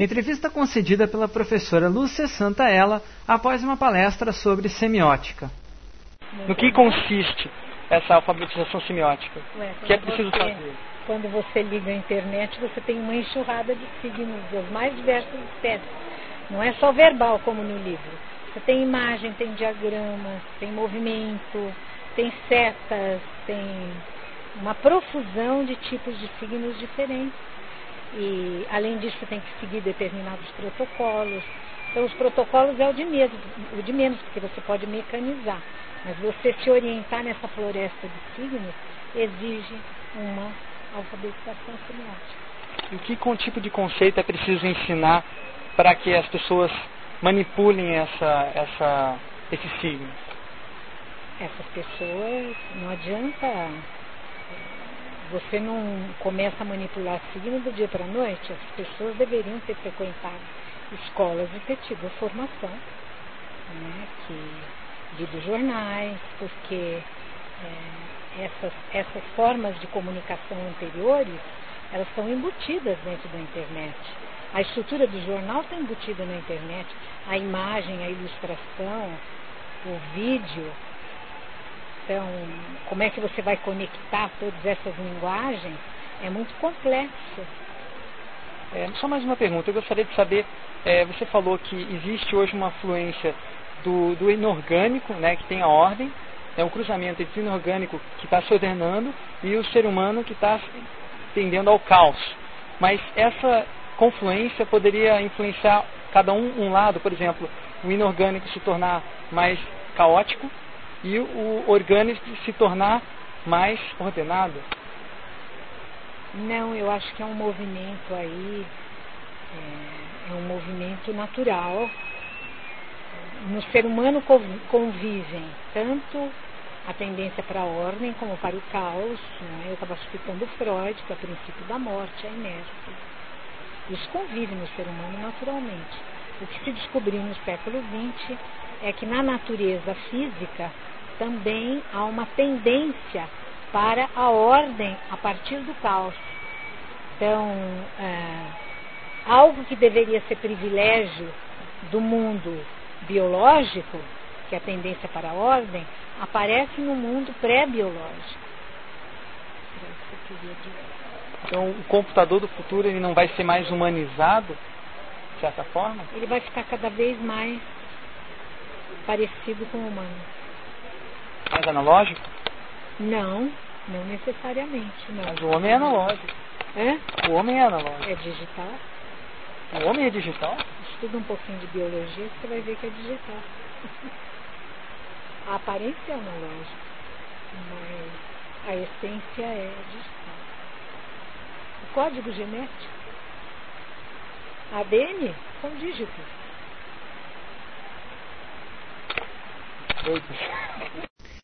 Entrevista concedida pela professora Lúcia Santaella após uma palestra sobre semiótica. No que consiste essa alfabetização semiótica? O que é preciso você- fazer? Quando você liga a internet, você tem uma enxurrada de signos das mais diversas espécies. Não é só verbal como no livro. Você tem imagem, tem diagramas, tem movimento, tem setas, tem uma profusão de tipos de signos diferentes. E além disso, tem que seguir determinados protocolos. Então, os protocolos é o de menos, o de menos, porque você pode mecanizar. Mas você se orientar nessa floresta de signos exige uma alfabetização semiótica. E que tipo de conceito é preciso ensinar para que as pessoas manipulem essa, essa, esses signos? Essas pessoas, não adianta, você não começa a manipular signo do dia para a noite, as pessoas deveriam ter frequentado escolas e ter tido formação, né, que, lido jornais, porque eh, essas, essas formas de comunicação anteriores, elas são embutidas dentro da internet. A estrutura do jornal está embutida na internet, a imagem, a ilustração, o vídeo. Então, como é que você vai conectar todas essas linguagens? É muito complexo. É, só mais uma pergunta. Eu gostaria de saber, é, você falou que existe hoje uma fluência do, do inorgânico, né, que tem a ordem, é um cruzamento entre o inorgânico que está se ordenando e o ser humano que está tendendo ao caos. Mas essa confluência poderia influenciar cada um um lado, por exemplo, o inorgânico se tornar mais caótico e o orgânico se tornar mais ordenado. Não, eu acho que é um movimento aí, é, é um movimento natural. No ser humano conv- convivem tanto a tendência para a ordem como para o caos. Né? Eu estava citando Freud, que é o princípio da morte, a inércia. Isso convive no ser humano naturalmente. O que se descobriu no século XX é que na natureza física também há uma tendência para a ordem a partir do caos. Então, é, algo que deveria ser privilégio do mundo biológico, que é a tendência para a ordem, aparece no mundo pré-biológico. Então, o computador do futuro ele não vai ser mais humanizado, de certa forma? Ele vai ficar cada vez mais parecido com o humano. Mais analógico? Não, não necessariamente, não. Mas o homem é analógico. É? O homem é analógico. É digital. O homem é digital? Estuda um pouquinho de biologia você vai ver que é digital. A aparência é analógica, mas a essência é digital. O código genético, ADN, são dígitos. Doido.